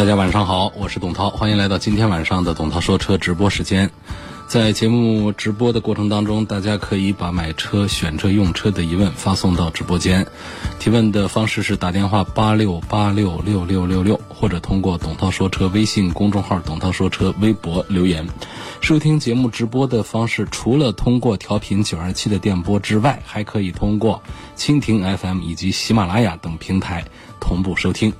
大家晚上好，我是董涛，欢迎来到今天晚上的董涛说车直播时间。在节目直播的过程当中，大家可以把买车、选车、用车的疑问发送到直播间。提问的方式是打电话八六八六六六六六，或者通过董涛说车微信公众号“董涛说车”微博留言。收听节目直播的方式，除了通过调频九二七的电波之外，还可以通过蜻蜓 FM 以及喜马拉雅等平台同步收听。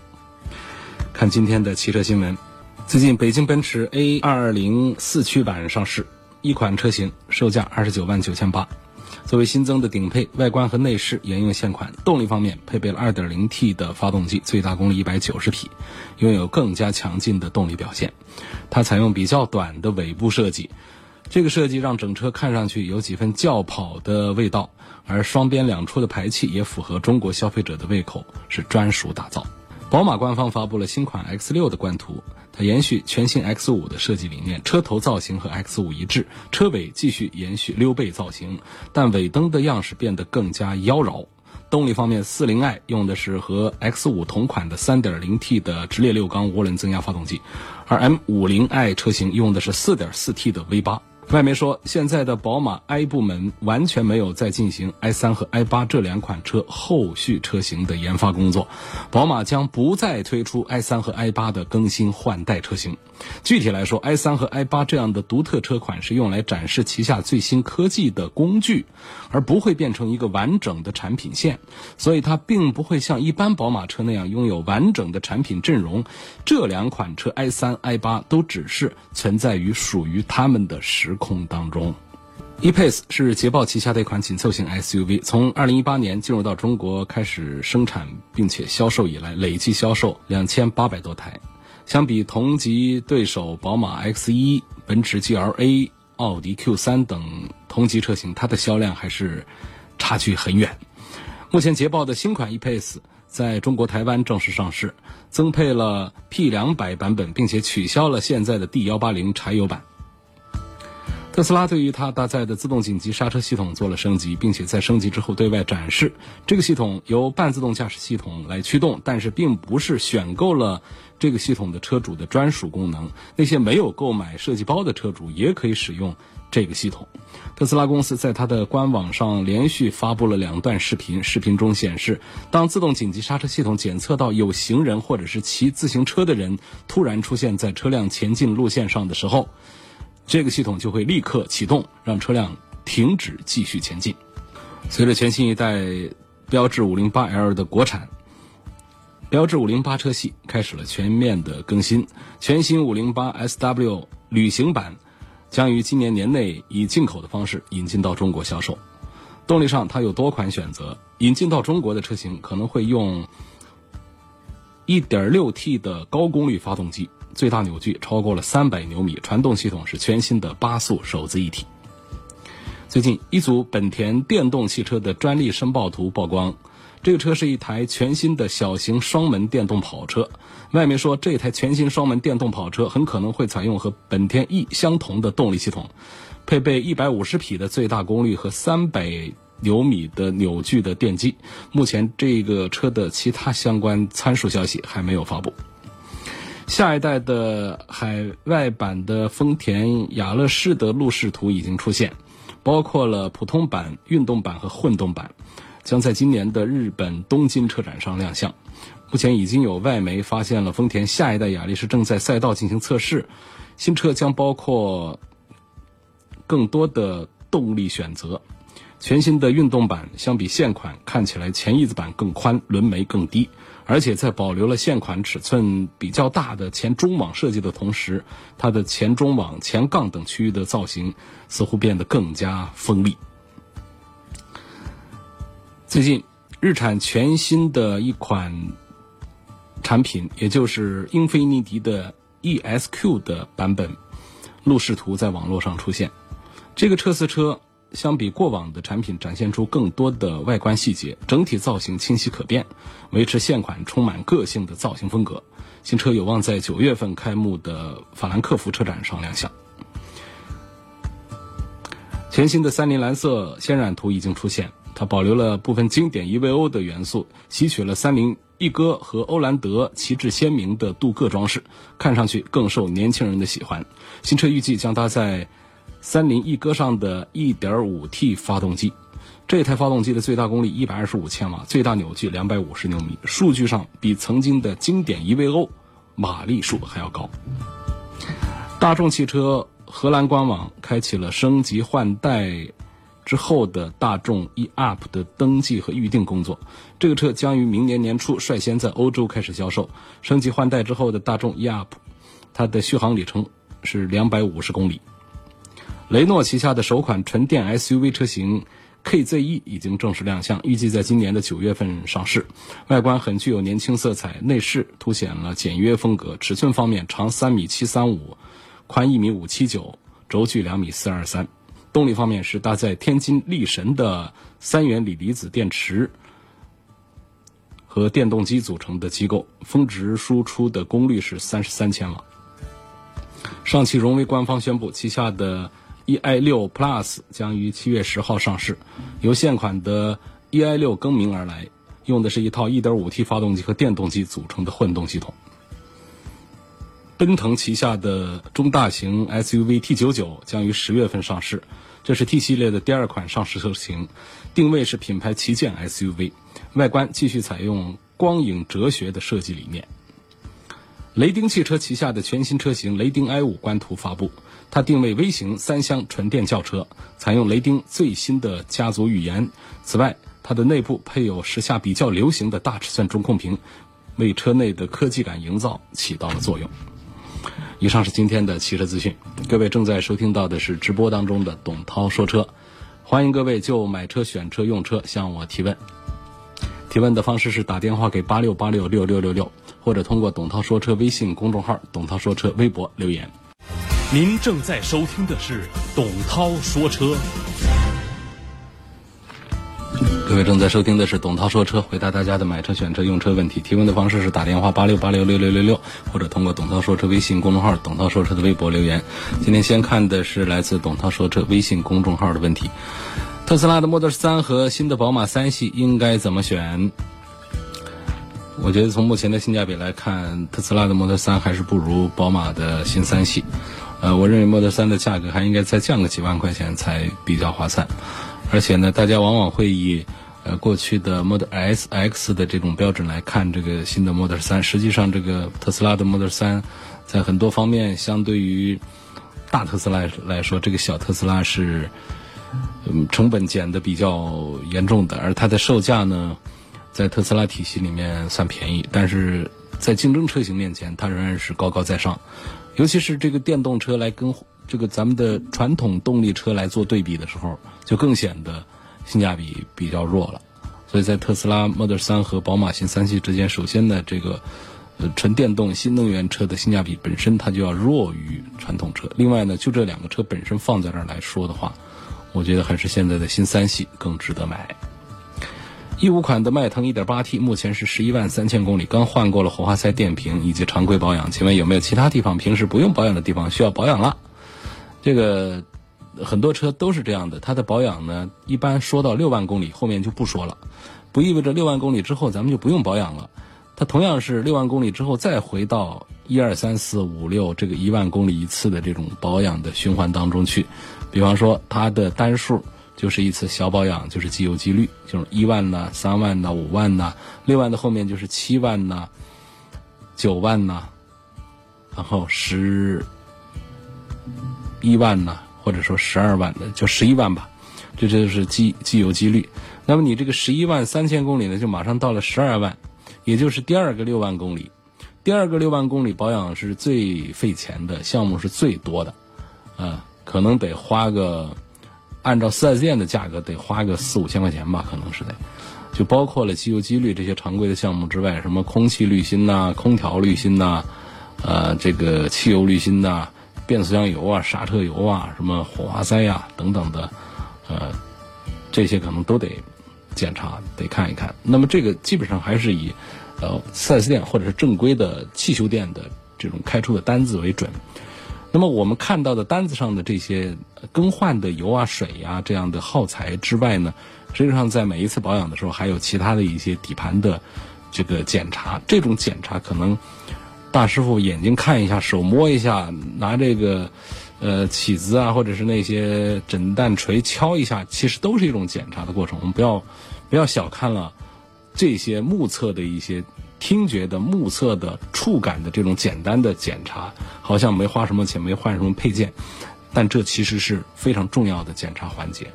看今天的汽车新闻，最近北京奔驰 A 二二零四驱版上市，一款车型售价二十九万九千八。作为新增的顶配，外观和内饰沿用现款。动力方面配备了二点零 T 的发动机，最大功率一百九十匹，拥有更加强劲的动力表现。它采用比较短的尾部设计，这个设计让整车看上去有几分轿跑的味道，而双边两出的排气也符合中国消费者的胃口，是专属打造。宝马官方发布了新款 X6 的官图，它延续全新 X5 的设计理念，车头造型和 X5 一致，车尾继续延续溜背造型，但尾灯的样式变得更加妖娆。动力方面，40i 用的是和 X5 同款的 3.0T 的直列六缸涡轮增压发动机，而 M50i 车型用的是 4.4T 的 V8。外媒说，现在的宝马 i 部门完全没有在进行 i3 和 i8 这两款车后续车型的研发工作，宝马将不再推出 i3 和 i8 的更新换代车型。具体来说，i3 和 i8 这样的独特车款是用来展示旗下最新科技的工具，而不会变成一个完整的产品线，所以它并不会像一般宝马车那样拥有完整的产品阵容。这两款车 i3、i8 都只是存在于属于他们的时。空当中，E-Pace 是捷豹旗下的一款紧凑型 SUV，从2018年进入到中国开始生产并且销售以来，累计销售两千八百多台。相比同级对手宝马 X1、奔驰 GLA、奥迪 Q3 等同级车型，它的销量还是差距很远。目前捷豹的新款 E-Pace 在中国台湾正式上市，增配了 P200 版本，并且取消了现在的 D180 柴油版。特斯拉对于它搭载的自动紧急刹车系统做了升级，并且在升级之后对外展示。这个系统由半自动驾驶系统来驱动，但是并不是选购了这个系统的车主的专属功能。那些没有购买设计包的车主也可以使用这个系统。特斯拉公司在它的官网上连续发布了两段视频，视频中显示，当自动紧急刹车系统检测到有行人或者是骑自行车的人突然出现在车辆前进路线上的时候。这个系统就会立刻启动，让车辆停止继续前进。随着全新一代标致 508L 的国产标致508车系开始了全面的更新，全新 508SW 旅行版将于今年年内以进口的方式引进到中国销售。动力上，它有多款选择，引进到中国的车型可能会用 1.6T 的高功率发动机。最大扭矩超过了三百牛米，传动系统是全新的八速手自一体。最近，一组本田电动汽车的专利申报图曝光，这个车是一台全新的小型双门电动跑车。外媒说，这台全新双门电动跑车很可能会采用和本田 E 相同的动力系统，配备一百五十匹的最大功率和三百牛米的扭矩的电机。目前，这个车的其他相关参数消息还没有发布。下一代的海外版的丰田雅乐仕的路试图已经出现，包括了普通版、运动版和混动版，将在今年的日本东京车展上亮相。目前已经有外媒发现了丰田下一代雅力士正在赛道进行测试，新车将包括更多的动力选择。全新的运动版相比现款看起来前翼子板更宽，轮眉更低。而且在保留了现款尺寸比较大的前中网设计的同时，它的前中网、前杠等区域的造型似乎变得更加锋利。最近，日产全新的一款产品，也就是英菲尼迪的 ESQ 的版本路试图在网络上出现。这个测试车相比过往的产品展现出更多的外观细节，整体造型清晰可辨，维持现款充满个性的造型风格。新车有望在九月份开幕的法兰克福车展上亮相。全新的三菱蓝色渲染图已经出现，它保留了部分经典 EVO 的元素，吸取了三菱翼哥和欧蓝德旗帜鲜明的镀铬装饰，看上去更受年轻人的喜欢。新车预计将搭载三菱一哥上的 1.5T 发动机，这台发动机的最大功率125千瓦，最大扭矩250牛米，数据上比曾经的经典 EVO 马力数还要高。大众汽车。荷兰官网开启了升级换代之后的大众 e-up 的登记和预定工作。这个车将于明年年初率先在欧洲开始销售。升级换代之后的大众 e-up，它的续航里程是两百五十公里。雷诺旗下的首款纯电 SUV 车型 KZ-E 已经正式亮相，预计在今年的九月份上市。外观很具有年轻色彩，内饰凸显了简约风格。尺寸方面，长三米七三五。宽一米五七九，轴距两米四二三。动力方面是搭载天津力神的三元锂离子电池和电动机组成的机构，峰值输出的功率是三十三千瓦。上汽荣威官方宣布，旗下的 eI 六 Plus 将于七月十号上市，由现款的 eI 六更名而来，用的是一套一点五 T 发动机和电动机组成的混动系统。奔腾旗下的中大型 SUV T99 将于十月份上市，这是 T 系列的第二款上市车型，定位是品牌旗舰 SUV，外观继续采用光影哲学的设计理念。雷丁汽车旗下的全新车型雷丁 i5 官图发布，它定位微型三厢纯电轿车，采用雷丁最新的家族语言。此外，它的内部配有时下比较流行的大尺寸中控屏，为车内的科技感营造起到了作用。以上是今天的汽车资讯，各位正在收听到的是直播当中的董涛说车，欢迎各位就买车、选车、用车向我提问。提问的方式是打电话给八六八六六六六六，或者通过董涛说车微信公众号、董涛说车微博留言。您正在收听的是董涛说车。各位正在收听的是董涛说车，回答大家的买车、选车、用车问题。提问的方式是打电话八六八六六六六六，或者通过董涛说车微信公众号、董涛说车的微博留言。今天先看的是来自董涛说车微信公众号的问题：特斯拉的 Model 3和新的宝马三系应该怎么选？我觉得从目前的性价比来看，特斯拉的 Model 3还是不如宝马的新三系。呃，我认为 Model 3的价格还应该再降个几万块钱才比较划算。而且呢，大家往往会以呃过去的 Model S、X 的这种标准来看这个新的 Model 3。实际上，这个特斯拉的 Model 3在很多方面，相对于大特斯拉来说，这个小特斯拉是嗯成本减的比较严重的。而它的售价呢，在特斯拉体系里面算便宜，但是在竞争车型面前，它仍然是高高在上。尤其是这个电动车来跟这个咱们的传统动力车来做对比的时候，就更显得性价比比较弱了。所以在特斯拉 Model 3和宝马新三系之间，首先呢，这个呃纯电动新能源车的性价比本身它就要弱于传统车。另外呢，就这两个车本身放在这儿来说的话，我觉得还是现在的新三系更值得买。一五款的迈腾 1.8T 目前是十一万三千公里，刚换过了火花塞电瓶以及常规保养。请问有没有其他地方平时不用保养的地方需要保养了？这个很多车都是这样的，它的保养呢，一般说到六万公里后面就不说了，不意味着六万公里之后咱们就不用保养了。它同样是六万公里之后再回到一二三四五六这个一万公里一次的这种保养的循环当中去。比方说它的单数就是一次小保养，就是机油机滤，就是一万呐、三万呐、五万呐，六万的后面就是七万呐、九万呐，然后十。一万呢，或者说十二万的，就十一万吧，这就是机机油机滤。那么你这个十一万三千公里呢，就马上到了十二万，也就是第二个六万公里。第二个六万公里保养是最费钱的项目，是最多的，啊，可能得花个，按照四 S 店的价格得花个四五千块钱吧，可能是得。就包括了机油机滤这些常规的项目之外，什么空气滤芯呐、空调滤芯呐、呃，这个汽油滤芯呐、变速箱油啊、刹车油啊、什么火花塞呀等等的，呃，这些可能都得检查，得看一看。那么这个基本上还是以呃四 S 店或者是正规的汽修店的这种开出的单子为准。那么我们看到的单子上的这些更换的油啊、水呀这样的耗材之外呢，实际上在每一次保养的时候，还有其他的一些底盘的这个检查。这种检查可能大师傅眼睛看一下，手摸一下，拿这个呃起子啊，或者是那些诊断锤敲一下，其实都是一种检查的过程。我们不要不要小看了这些目测的一些。听觉的、目测的、触感的这种简单的检查，好像没花什么钱，没换什么配件，但这其实是非常重要的检查环节。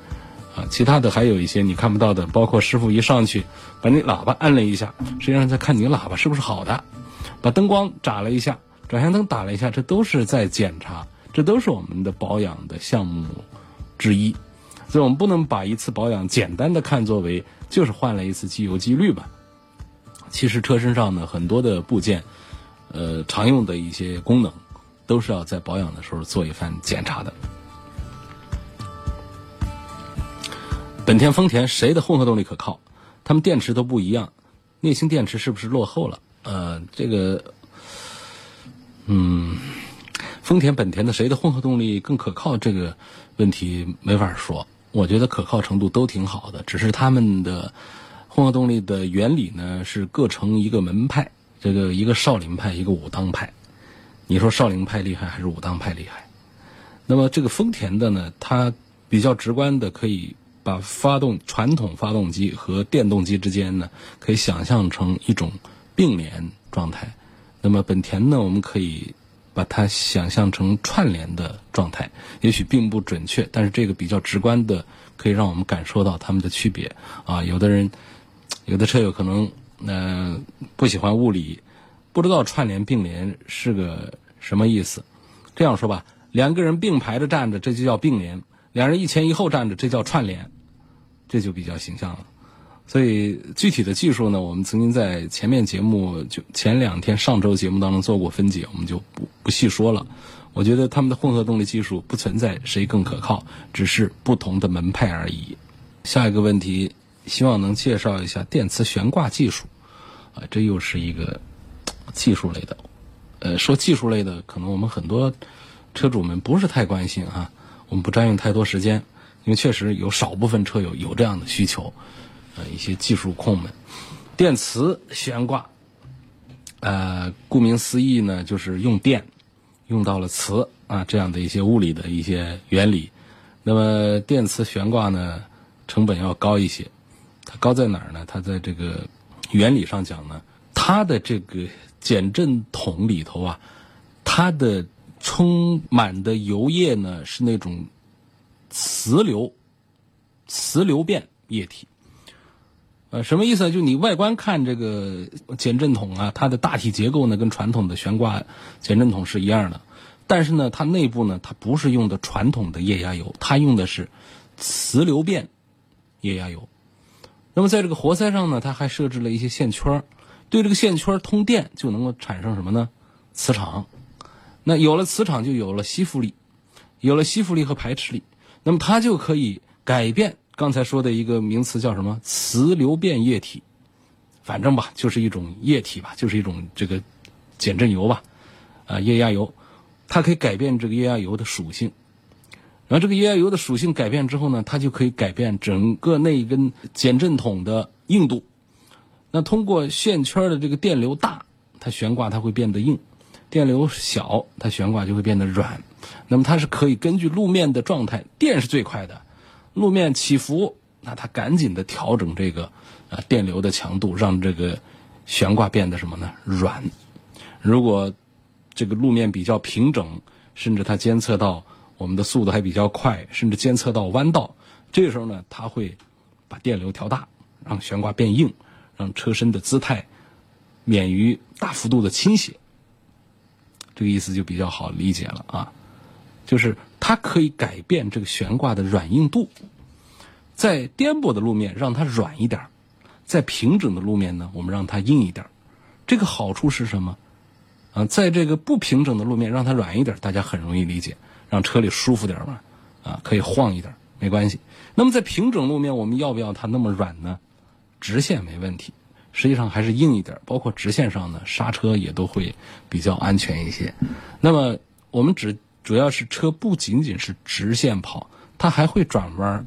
啊，其他的还有一些你看不到的，包括师傅一上去把你喇叭按了一下，实际上在看你喇叭是不是好的；把灯光眨了一下，转向灯打了一下，这都是在检查，这都是我们的保养的项目之一。所以我们不能把一次保养简单的看作为就是换了一次机油机滤吧。其实车身上呢，很多的部件，呃，常用的一些功能，都是要在保养的时候做一番检查的。本田、丰田谁的混合动力可靠？他们电池都不一样，镍氢电池是不是落后了？呃，这个，嗯，丰田、本田的谁的混合动力更可靠？这个问题没法说。我觉得可靠程度都挺好的，只是他们的。混合动力的原理呢是各成一个门派，这个一个少林派，一个武当派。你说少林派厉害还是武当派厉害？那么这个丰田的呢，它比较直观的可以把发动传统发动机和电动机之间呢，可以想象成一种并联状态。那么本田呢，我们可以把它想象成串联的状态。也许并不准确，但是这个比较直观的可以让我们感受到它们的区别啊。有的人。有的车友可能呃不喜欢物理，不知道串联并联是个什么意思。这样说吧，两个人并排着站着，这就叫并联；两人一前一后站着，这叫串联，这就比较形象了。所以具体的技术呢，我们曾经在前面节目就前两天上周节目当中做过分解，我们就不不细说了。我觉得他们的混合动力技术不存在谁更可靠，只是不同的门派而已。下一个问题。希望能介绍一下电磁悬挂技术，啊，这又是一个技术类的。呃，说技术类的，可能我们很多车主们不是太关心啊，我们不占用太多时间，因为确实有少部分车友有这样的需求，呃，一些技术控们，电磁悬挂，呃，顾名思义呢，就是用电用到了磁啊，这样的一些物理的一些原理。那么电磁悬挂呢，成本要高一些。它高在哪儿呢？它在这个原理上讲呢，它的这个减震筒里头啊，它的充满的油液呢是那种磁流、磁流变液体。呃，什么意思？就你外观看这个减震筒啊，它的大体结构呢跟传统的悬挂减震筒是一样的，但是呢，它内部呢它不是用的传统的液压油，它用的是磁流变液压油。那么在这个活塞上呢，它还设置了一些线圈对这个线圈通电就能够产生什么呢？磁场。那有了磁场，就有了吸附力，有了吸附力和排斥力，那么它就可以改变刚才说的一个名词叫什么？磁流变液体。反正吧，就是一种液体吧，就是一种这个减震油吧，啊，液压油，它可以改变这个液压油的属性。然后这个液压油的属性改变之后呢，它就可以改变整个那一根减震筒的硬度。那通过线圈的这个电流大，它悬挂它会变得硬；电流小，它悬挂就会变得软。那么它是可以根据路面的状态，电是最快的，路面起伏，那它赶紧的调整这个啊电流的强度，让这个悬挂变得什么呢？软。如果这个路面比较平整，甚至它监测到。我们的速度还比较快，甚至监测到弯道，这个时候呢，它会把电流调大，让悬挂变硬，让车身的姿态免于大幅度的倾斜。这个意思就比较好理解了啊，就是它可以改变这个悬挂的软硬度，在颠簸的路面让它软一点在平整的路面呢，我们让它硬一点。这个好处是什么？啊，在这个不平整的路面让它软一点，大家很容易理解，让车里舒服点嘛，啊，可以晃一点，没关系。那么在平整路面，我们要不要它那么软呢？直线没问题，实际上还是硬一点，包括直线上呢，刹车也都会比较安全一些。那么我们只主要是车不仅仅是直线跑，它还会转弯。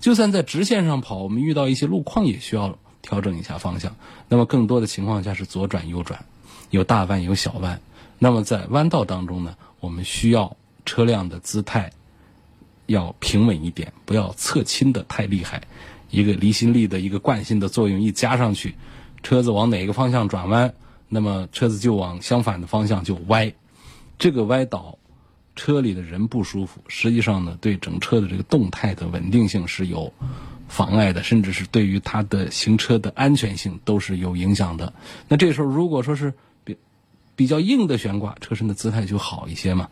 就算在直线上跑，我们遇到一些路况也需要调整一下方向。那么更多的情况下是左转右转。有大弯有小弯，那么在弯道当中呢，我们需要车辆的姿态要平稳一点，不要侧倾的太厉害。一个离心力的一个惯性的作用一加上去，车子往哪个方向转弯，那么车子就往相反的方向就歪。这个歪倒，车里的人不舒服，实际上呢，对整车的这个动态的稳定性是有。妨碍的，甚至是对于它的行车的安全性都是有影响的。那这时候如果说是比比较硬的悬挂，车身的姿态就好一些嘛。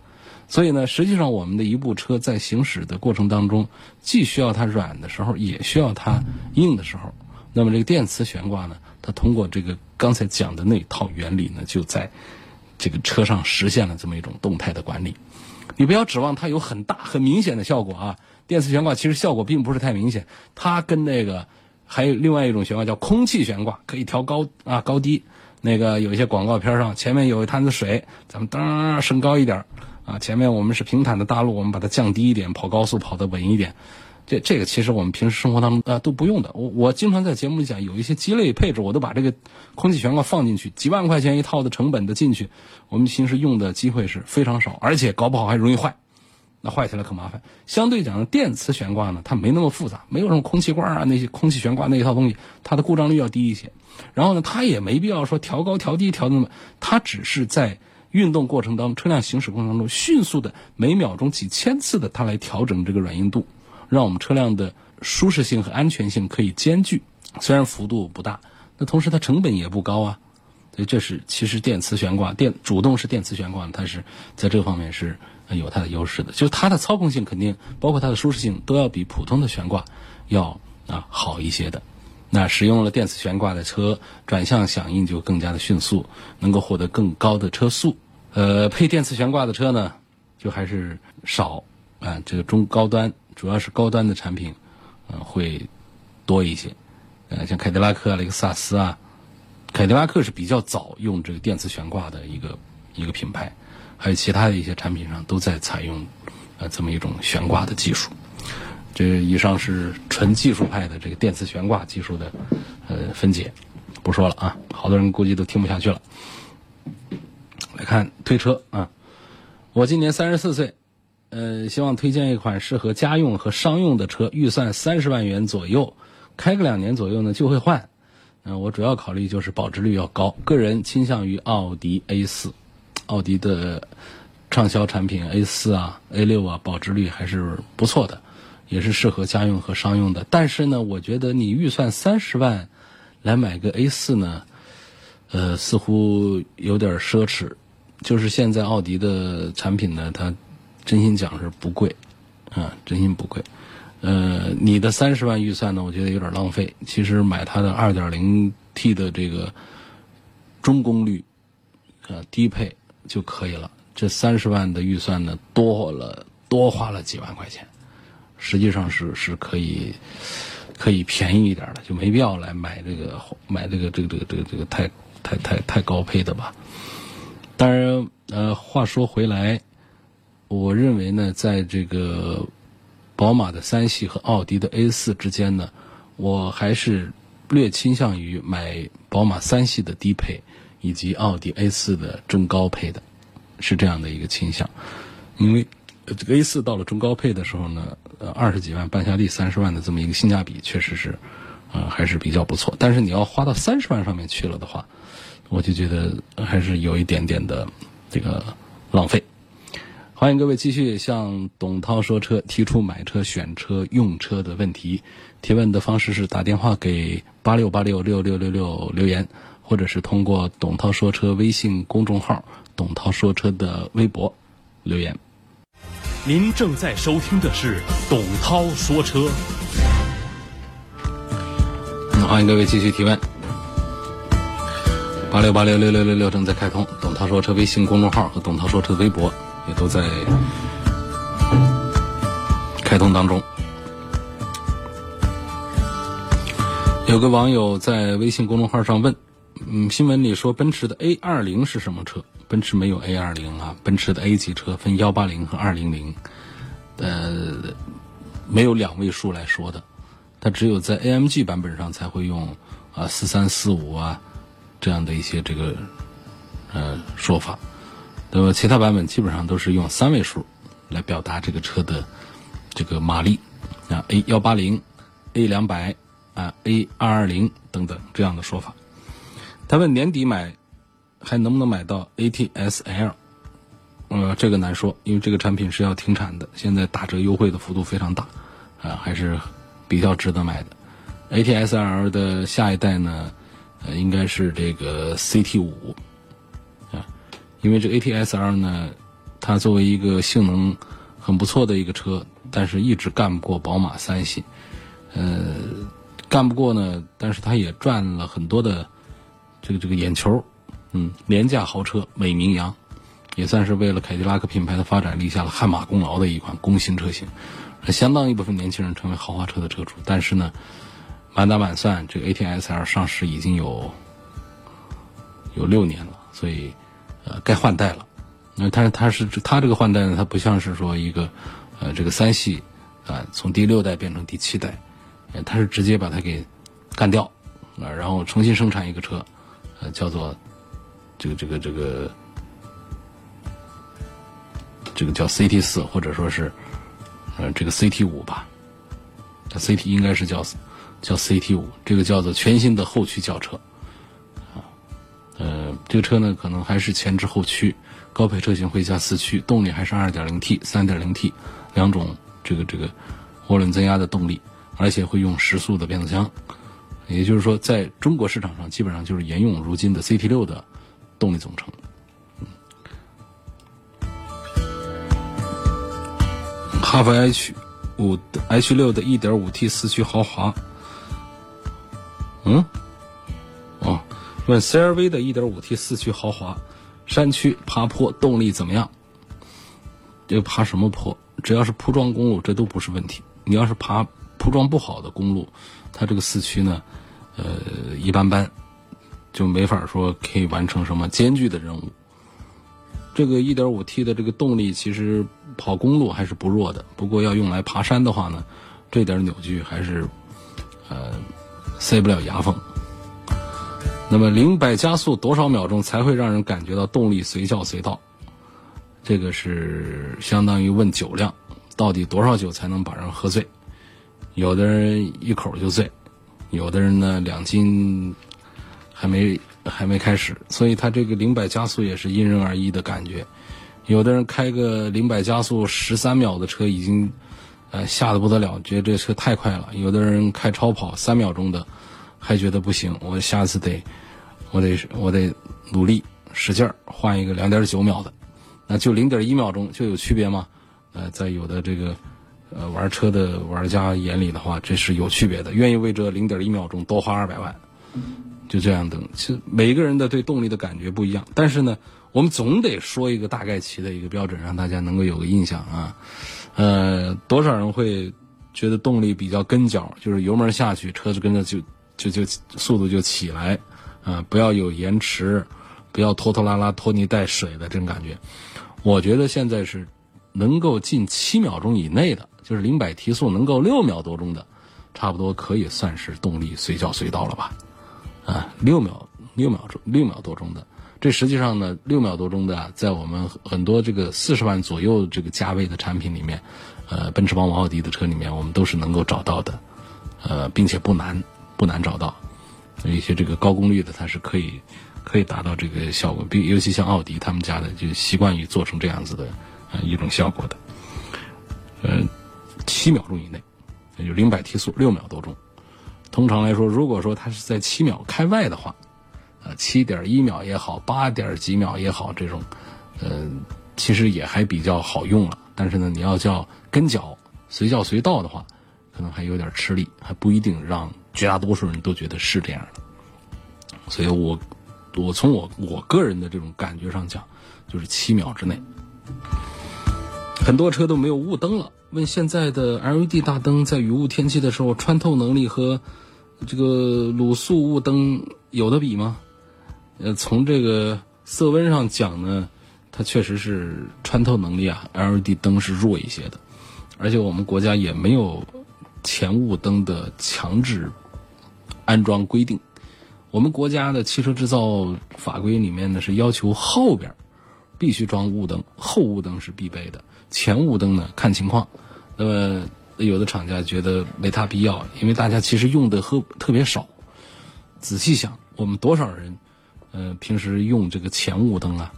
所以呢，实际上我们的一部车在行驶的过程当中，既需要它软的时候，也需要它硬的时候。那么这个电磁悬挂呢，它通过这个刚才讲的那套原理呢，就在这个车上实现了这么一种动态的管理。你不要指望它有很大很明显的效果啊。电磁悬挂其实效果并不是太明显，它跟那个还有另外一种悬挂叫空气悬挂，可以调高啊高低。那个有一些广告片上前面有一滩子水，咱们噔升高一点啊，前面我们是平坦的大路，我们把它降低一点，跑高速跑得稳一点。这这个其实我们平时生活当中啊都不用的。我我经常在节目里讲，有一些鸡肋配置，我都把这个空气悬挂放进去，几万块钱一套的成本的进去，我们平时用的机会是非常少，而且搞不好还容易坏。那坏起来可麻烦。相对讲，电磁悬挂呢，它没那么复杂，没有什么空气罐啊那些空气悬挂那一套东西，它的故障率要低一些。然后呢，它也没必要说调高调低调那么，它只是在运动过程当中，车辆行驶过程当中，迅速的每秒钟几千次的它来调整这个软硬度，让我们车辆的舒适性和安全性可以兼具。虽然幅度不大，那同时它成本也不高啊。所以这是其实电磁悬挂电主动式电磁悬挂，它是在这方面是。有它的优势的，就是它的操控性肯定，包括它的舒适性，都要比普通的悬挂要啊好一些的。那使用了电磁悬挂的车，转向响应就更加的迅速，能够获得更高的车速。呃，配电磁悬挂的车呢，就还是少啊。这个中高端，主要是高端的产品，嗯，会多一些。呃，像凯迪拉克、雷克萨斯啊，凯迪拉克是比较早用这个电磁悬挂的一个一个品牌。还有其他的一些产品上都在采用，呃，这么一种悬挂的技术。这以上是纯技术派的这个电磁悬挂技术的呃分解，不说了啊，好多人估计都听不下去了。来看推车啊，我今年三十四岁，呃，希望推荐一款适合家用和商用的车，预算三十万元左右，开个两年左右呢就会换。嗯，我主要考虑就是保值率要高，个人倾向于奥迪 A 四。奥迪的畅销产品 A 四啊、A 六啊，保值率还是不错的，也是适合家用和商用的。但是呢，我觉得你预算三十万来买个 A 四呢，呃，似乎有点奢侈。就是现在奥迪的产品呢，它真心讲是不贵，啊，真心不贵。呃，你的三十万预算呢，我觉得有点浪费。其实买它的二点零 T 的这个中功率，呃，低配。就可以了。这三十万的预算呢，多了多花了几万块钱，实际上是是可以可以便宜一点的，就没必要来买这个买这个这个这个这个这个太太太太高配的吧。当然，呃，话说回来，我认为呢，在这个宝马的三系和奥迪的 A 四之间呢，我还是略倾向于买宝马三系的低配。以及奥迪 A 四的中高配的，是这样的一个倾向，因为这个 A 四到了中高配的时候呢，呃，二十几万半下地三十万的这么一个性价比，确实是，呃，还是比较不错。但是你要花到三十万上面去了的话，我就觉得还是有一点点的这个浪费。欢迎各位继续向董涛说车提出买车、选车、用车的问题。提问的方式是打电话给八六八六六六六六留言。或者是通过董涛说车微信公众号、董涛说车的微博留言。您正在收听的是董涛说车。欢迎各位继续提问。八六八六六六六六正在开通，董涛说车微信公众号和董涛说车微博也都在开通当中。有个网友在微信公众号上问：“嗯，新闻里说奔驰的 A 二零是什么车？奔驰没有 A 二零啊，奔驰的 A 级车分幺八零和二零零，呃，没有两位数来说的。”它只有在 AMG 版本上才会用啊四三四五啊这样的一些这个呃说法，那么其他版本基本上都是用三位数来表达这个车的这个马力啊 A 幺八零 A 两百啊 A 二二零等等这样的说法。他问年底买还能不能买到 ATS-L？呃，这个难说，因为这个产品是要停产的，现在打折优惠的幅度非常大啊，还是。比较值得买的，ATS-L 的下一代呢，呃，应该是这个 CT 五，啊，因为这 ATS-R 呢，它作为一个性能很不错的一个车，但是一直干不过宝马三系，呃，干不过呢，但是它也赚了很多的这个这个眼球，嗯，廉价豪车美名扬，也算是为了凯迪拉克品牌的发展立下了汗马功劳的一款工薪车型。相当一部分年轻人成为豪华车的车主，但是呢，满打满算，这个 ATS-L 上市已经有有六年了，所以呃该换代了。那它它是它这个换代呢，它不像是说一个呃这个三系啊从第六代变成第七代，它是直接把它给干掉啊，然后重新生产一个车，呃叫做这个这个这个这个叫 CT 四，或者说是。呃，这个 CT 五吧，CT 应该是叫叫 CT 五，这个叫做全新的后驱轿车，啊，呃，这个车呢可能还是前置后驱，高配车型会加四驱，动力还是 2.0T、3.0T 两种这个这个涡轮增压的动力，而且会用时速的变速箱，也就是说，在中国市场上基本上就是沿用如今的 CT 六的动力总成。哈弗 H 五 H 六的 1.5T 四驱豪华，嗯，哦，问 CRV 的 1.5T 四驱豪华，山区爬坡动力怎么样？这爬什么坡？只要是铺装公路，这都不是问题。你要是爬铺装不好的公路，它这个四驱呢，呃，一般般，就没法说可以完成什么艰巨的任务。这个 1.5T 的这个动力其实跑公路还是不弱的，不过要用来爬山的话呢，这点扭矩还是呃塞不了牙缝。那么零百加速多少秒钟才会让人感觉到动力随叫随到？这个是相当于问酒量，到底多少酒才能把人喝醉？有的人一口就醉，有的人呢两斤还没。还没开始，所以它这个零百加速也是因人而异的感觉。有的人开个零百加速十三秒的车已经，呃，吓得不得了，觉得这车太快了。有的人开超跑三秒钟的，还觉得不行，我下次得，我得我得努力使劲儿换一个两点九秒的。那就零点一秒钟就有区别吗？呃，在有的这个呃玩车的玩家眼里的话，这是有区别的，愿意为这零点一秒钟多花二百万。就这样等，其实每一个人的对动力的感觉不一样，但是呢，我们总得说一个大概齐的一个标准，让大家能够有个印象啊。呃，多少人会觉得动力比较跟脚，就是油门下去，车子跟着就就就速度就起来，啊，不要有延迟，不要拖拖拉拉、拖泥带水的这种感觉。我觉得现在是能够近七秒钟以内的，就是零百提速能够六秒多钟的，差不多可以算是动力随叫随到了吧。啊，六秒六秒钟六秒多钟的，这实际上呢，六秒多钟的，在我们很多这个四十万左右这个价位的产品里面，呃，奔驰、宝马、奥迪的车里面，我们都是能够找到的，呃，并且不难不难找到，一些这个高功率的，它是可以可以达到这个效果，比尤其像奥迪他们家的，就习惯于做成这样子的呃一种效果的，呃，七秒钟以内，也就零百提速六秒多钟。通常来说，如果说它是在七秒开外的话，呃，七点一秒也好，八点几秒也好，这种，呃，其实也还比较好用了。但是呢，你要叫跟脚随叫随到的话，可能还有点吃力，还不一定让绝大多数人都觉得是这样的。所以我我从我我个人的这种感觉上讲，就是七秒之内，很多车都没有雾灯了。问现在的 LED 大灯在雨雾天气的时候穿透能力和这个卤素雾灯有的比吗？呃，从这个色温上讲呢，它确实是穿透能力啊，LED 灯是弱一些的，而且我们国家也没有前雾灯的强制安装规定。我们国家的汽车制造法规里面呢是要求后边必须装雾灯，后雾灯是必备的，前雾灯呢看情况。那么有的厂家觉得没大必要，因为大家其实用的和特别少。仔细想，我们多少人？呃，平时用这个前雾灯啊，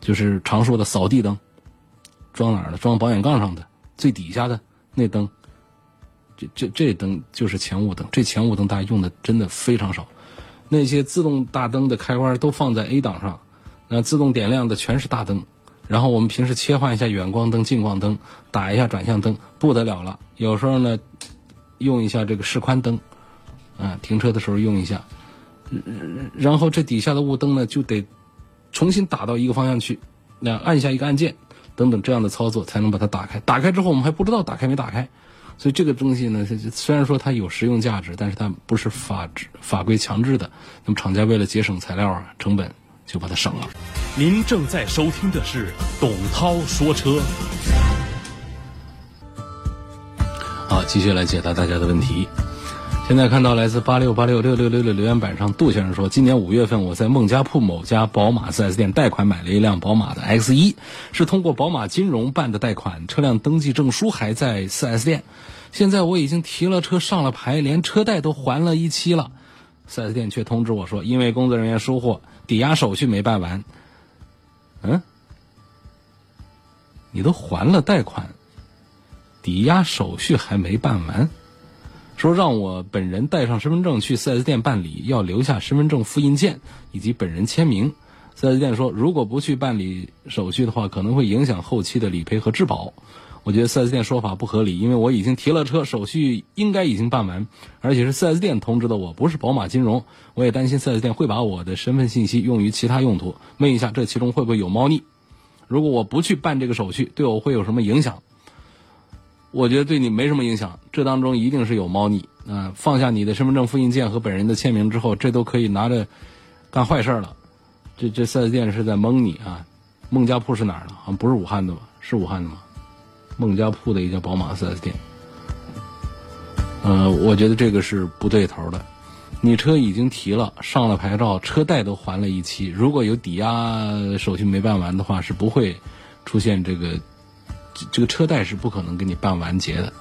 就是常说的扫地灯，装哪儿的？装保险杠上的最底下的那灯，这这这灯就是前雾灯。这前雾灯大家用的真的非常少。那些自动大灯的开关都放在 A 档上，那自动点亮的全是大灯。然后我们平时切换一下远光灯、近光灯，打一下转向灯，不得了了。有时候呢，用一下这个示宽灯，啊，停车的时候用一下。然后这底下的雾灯呢，就得重新打到一个方向去，那按下一个按键，等等这样的操作才能把它打开。打开之后，我们还不知道打开没打开，所以这个东西呢，虽然说它有实用价值，但是它不是法制法规强制的。那么厂家为了节省材料啊成本，就把它省了。您正在收听的是董涛说车。好，继续来解答大家的问题。现在看到来自八六八六六六六的留言板上，杜先生说，今年五月份我在孟家铺某家宝马 4S 店贷款买了一辆宝马的 X 一，是通过宝马金融办的贷款，车辆登记证书还在 4S 店。现在我已经提了车上了牌，连车贷都还了一期了，4S 店却通知我说，因为工作人员疏忽，抵押手续没办完。嗯，你都还了贷款，抵押手续还没办完？说让我本人带上身份证去 4S 店办理，要留下身份证复印件以及本人签名。4S 店说，如果不去办理手续的话，可能会影响后期的理赔和质保。我觉得 4S 店说法不合理，因为我已经提了车，手续应该已经办完，而且是 4S 店通知的，我不是宝马金融。我也担心 4S 店会把我的身份信息用于其他用途。问一下，这其中会不会有猫腻？如果我不去办这个手续，对我会有什么影响？我觉得对你没什么影响，这当中一定是有猫腻啊！放下你的身份证复印件和本人的签名之后，这都可以拿着干坏事了。这这四 S 店是在蒙你啊！孟家铺是哪儿的？好像不是武汉的吧？是武汉的吗？孟家铺的一家宝马四 S 店。呃，我觉得这个是不对头的。你车已经提了，上了牌照，车贷都还了一期，如果有抵押手续没办完的话，是不会出现这个。这个车贷是不可能给你办完结的，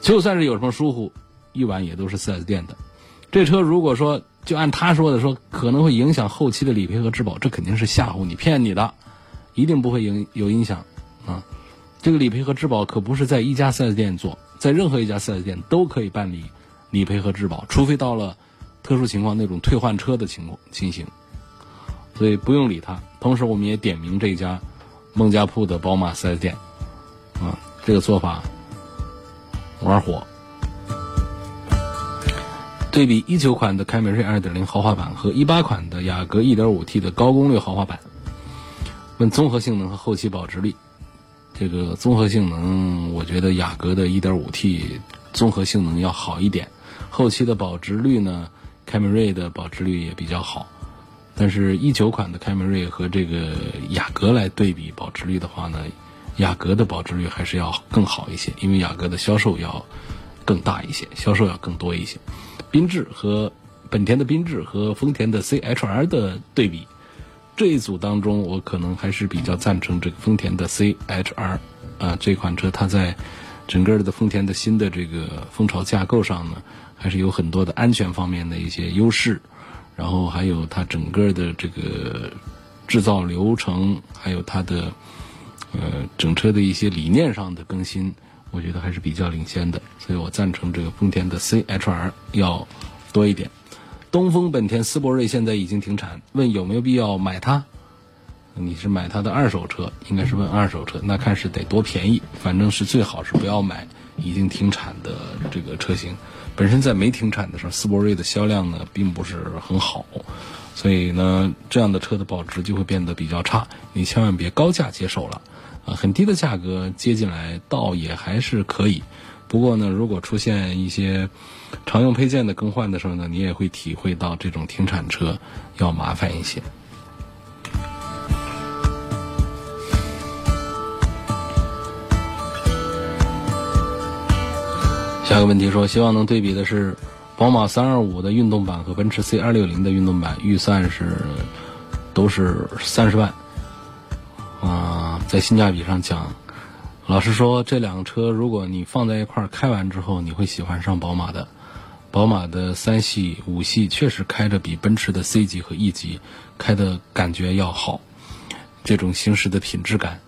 就算是有什么疏忽，一晚也都是 4S 店的。这车如果说就按他说的说，可能会影响后期的理赔和质保，这肯定是吓唬你、骗你的，一定不会影有影响啊。这个理赔和质保可不是在一家 4S 店做，在任何一家 4S 店都可以办理理赔和质保，除非到了特殊情况那种退换车的情况情形，所以不用理他。同时，我们也点名这家孟家铺的宝马 4S 店。啊，这个做法玩火。对比一九款的凯美瑞二点零豪华版和一八款的雅阁一点五 T 的高功率豪华版，问综合性能和后期保值率。这个综合性能，我觉得雅阁的一点五 T 综合性能要好一点。后期的保值率呢，凯美瑞的保值率也比较好。但是，一九款的凯美瑞和这个雅阁来对比保值率的话呢？雅阁的保值率还是要更好一些，因为雅阁的销售要更大一些，销售要更多一些。缤智和本田的缤智和丰田的 CHR 的对比，这一组当中，我可能还是比较赞成这个丰田的 CHR 啊这款车，它在整个的丰田的新的这个蜂巢架构上呢，还是有很多的安全方面的一些优势，然后还有它整个的这个制造流程，还有它的。呃，整车的一些理念上的更新，我觉得还是比较领先的，所以我赞成这个丰田的 CHR 要多一点。东风本田思铂睿现在已经停产，问有没有必要买它？你是买它的二手车，应该是问二手车，那看是得多便宜，反正是最好是不要买已经停产的这个车型。本身在没停产的时候，思铂睿的销量呢并不是很好，所以呢，这样的车的保值就会变得比较差。你千万别高价接手了，啊，很低的价格接进来倒也还是可以。不过呢，如果出现一些常用配件的更换的时候呢，你也会体会到这种停产车要麻烦一些。下个问题说，希望能对比的是，宝马325的运动版和奔驰 C260 的运动版，预算是都是三十万。啊，在性价比上讲，老实说，这两个车如果你放在一块儿开完之后，你会喜欢上宝马的。宝马的三系、五系确实开着比奔驰的 C 级和 E 级开的感觉要好，这种行驶的品质感，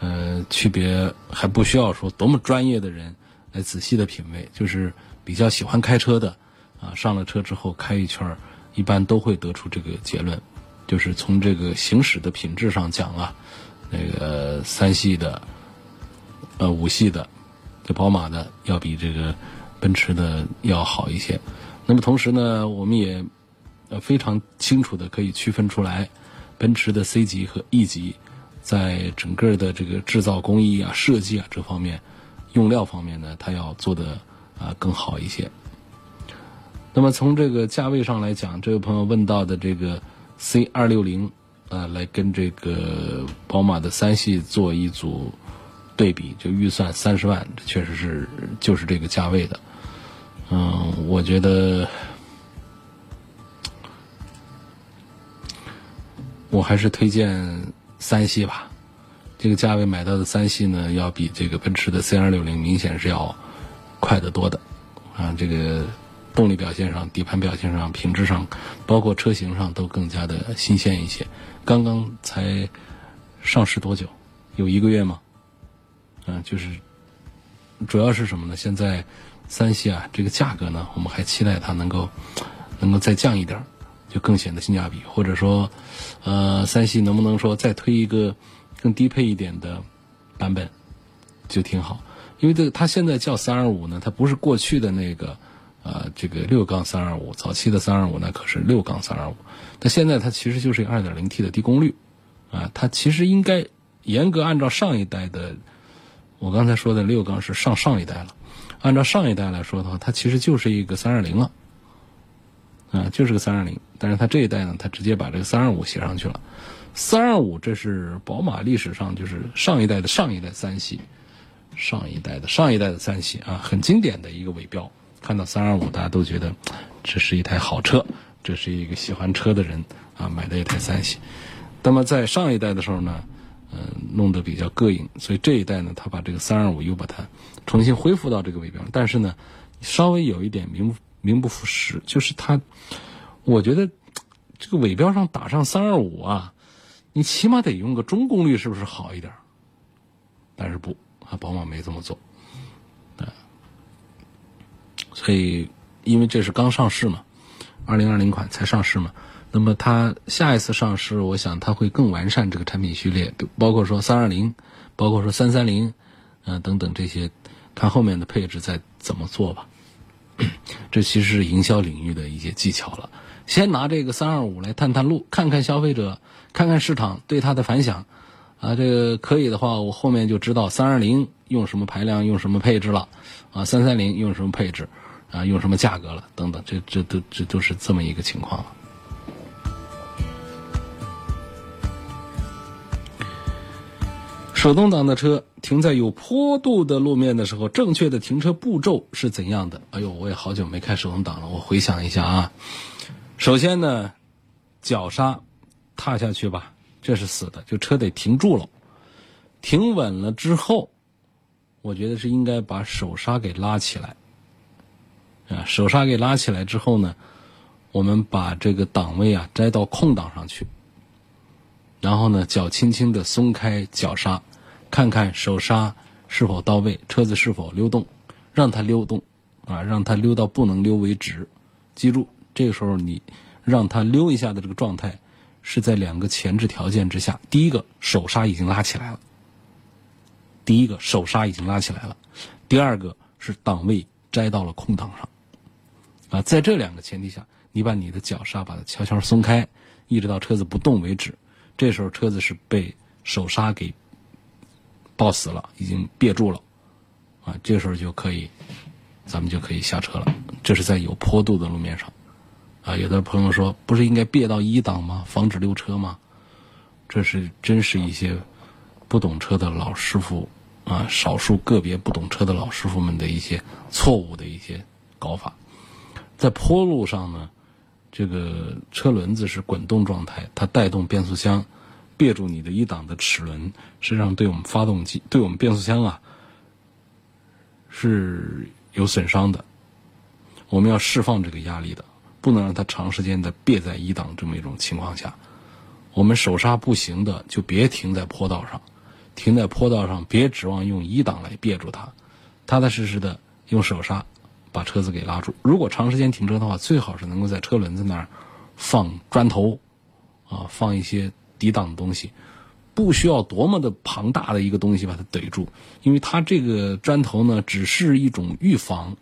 呃，区别还不需要说多么专业的人。来仔细的品味，就是比较喜欢开车的，啊，上了车之后开一圈，一般都会得出这个结论，就是从这个行驶的品质上讲啊，那个三系的，呃，五系的，这宝马的要比这个奔驰的要好一些。那么同时呢，我们也呃非常清楚的可以区分出来，奔驰的 C 级和 E 级，在整个的这个制造工艺啊、设计啊这方面。用料方面呢，它要做的啊更好一些。那么从这个价位上来讲，这位朋友问到的这个 C 二六零啊，来跟这个宝马的三系做一组对比，就预算三十万，确实是就是这个价位的。嗯，我觉得我还是推荐三系吧。这个价位买到的三系呢，要比这个奔驰的 C 二六零明显是要快得多的，啊，这个动力表现上、底盘表现上、品质上，包括车型上都更加的新鲜一些。刚刚才上市多久？有一个月吗？嗯，就是主要是什么呢？现在三系啊，这个价格呢，我们还期待它能够能够再降一点，就更显得性价比。或者说，呃，三系能不能说再推一个？更低配一点的版本就挺好，因为这它现在叫三二五呢，它不是过去的那个呃这个六缸三二五，早期的三二五呢可是六缸三二五，但现在它其实就是一个二点零 T 的低功率啊，它其实应该严格按照上一代的，我刚才说的六缸是上上一代了，按照上一代来说的话，它其实就是一个三二零了啊，就是个三二零，但是它这一代呢，它直接把这个三二五写上去了。三二五，这是宝马历史上就是上一代的上一代三系，上一代的上一代的三系啊，很经典的一个尾标。看到三二五，大家都觉得 这是一台好车，这是一个喜欢车的人啊买的一台三系。那么在上一代的时候呢，嗯，弄得比较膈应，所以这一代呢，他把这个三二五又把它重新恢复到这个尾标。但是呢，稍微有一点名名不副实，就是它，我觉得这个尾标上打上三二五啊。你起码得用个中功率，是不是好一点？但是不啊，宝马没这么做，所以因为这是刚上市嘛，二零二零款才上市嘛，那么它下一次上市，我想它会更完善这个产品序列，包括说三二零，包括说三三零，嗯等等这些，看后面的配置再怎么做吧。这其实是营销领域的一些技巧了。先拿这个三二五来探探路，看看消费者，看看市场对它的反响，啊，这个可以的话，我后面就知道三二零用什么排量，用什么配置了，啊，三三零用什么配置，啊，用什么价格了，等等，这这都这都是这么一个情况了。手动挡的车停在有坡度的路面的时候，正确的停车步骤是怎样的？哎呦，我也好久没开手动挡了，我回想一下啊。首先呢，脚刹踏下去吧，这是死的，就车得停住了，停稳了之后，我觉得是应该把手刹给拉起来，啊，手刹给拉起来之后呢，我们把这个档位啊摘到空档上去，然后呢，脚轻轻的松开脚刹，看看手刹是否到位，车子是否溜动，让它溜动，啊，让它溜到不能溜为止，记住。这个时候，你让它溜一下的这个状态，是在两个前置条件之下。第一个，手刹已经拉起来了；第一个，手刹已经拉起来了；第二个，是档位摘到了空档上。啊，在这两个前提下，你把你的脚刹把它悄悄松开，一直到车子不动为止。这时候车子是被手刹给抱死了，已经别住了。啊，这时候就可以，咱们就可以下车了。这是在有坡度的路面上。啊，有的朋友说，不是应该别到一档吗？防止溜车吗？这是真是一些不懂车的老师傅啊，少数个别不懂车的老师傅们的一些错误的一些搞法。在坡路上呢，这个车轮子是滚动状态，它带动变速箱，别住你的一档的齿轮，实际上对我们发动机、对我们变速箱啊是有损伤的。我们要释放这个压力的，不能让它长时间的别在一档这么一种情况下。我们手刹不行的，就别停在坡道上，停在坡道上别指望用一档来别住它，踏踏实实的用手刹。把车子给拉住。如果长时间停车的话，最好是能够在车轮子那儿放砖头，啊，放一些抵挡的东西，不需要多么的庞大的一个东西把它怼住，因为它这个砖头呢，只是一种预防，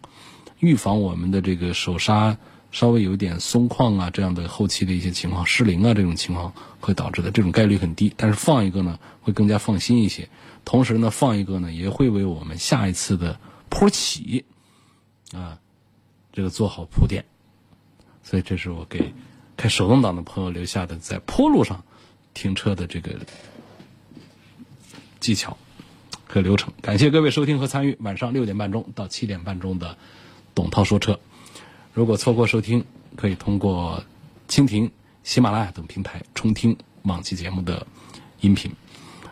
预防我们的这个手刹稍微有点松旷啊，这样的后期的一些情况失灵啊，这种情况会导致的，这种概率很低。但是放一个呢，会更加放心一些。同时呢，放一个呢，也会为我们下一次的坡起。啊，这个做好铺垫，所以这是我给开手动挡的朋友留下的在坡路上停车的这个技巧和流程。感谢各位收听和参与晚上六点半钟到七点半钟的董涛说车。如果错过收听，可以通过蜻蜓、喜马拉雅等平台重听往期节目的音频。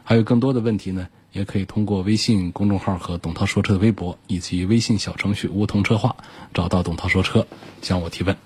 还有更多的问题呢？也可以通过微信公众号和董涛说车的微博，以及微信小程序梧桐车话，找到董涛说车，向我提问。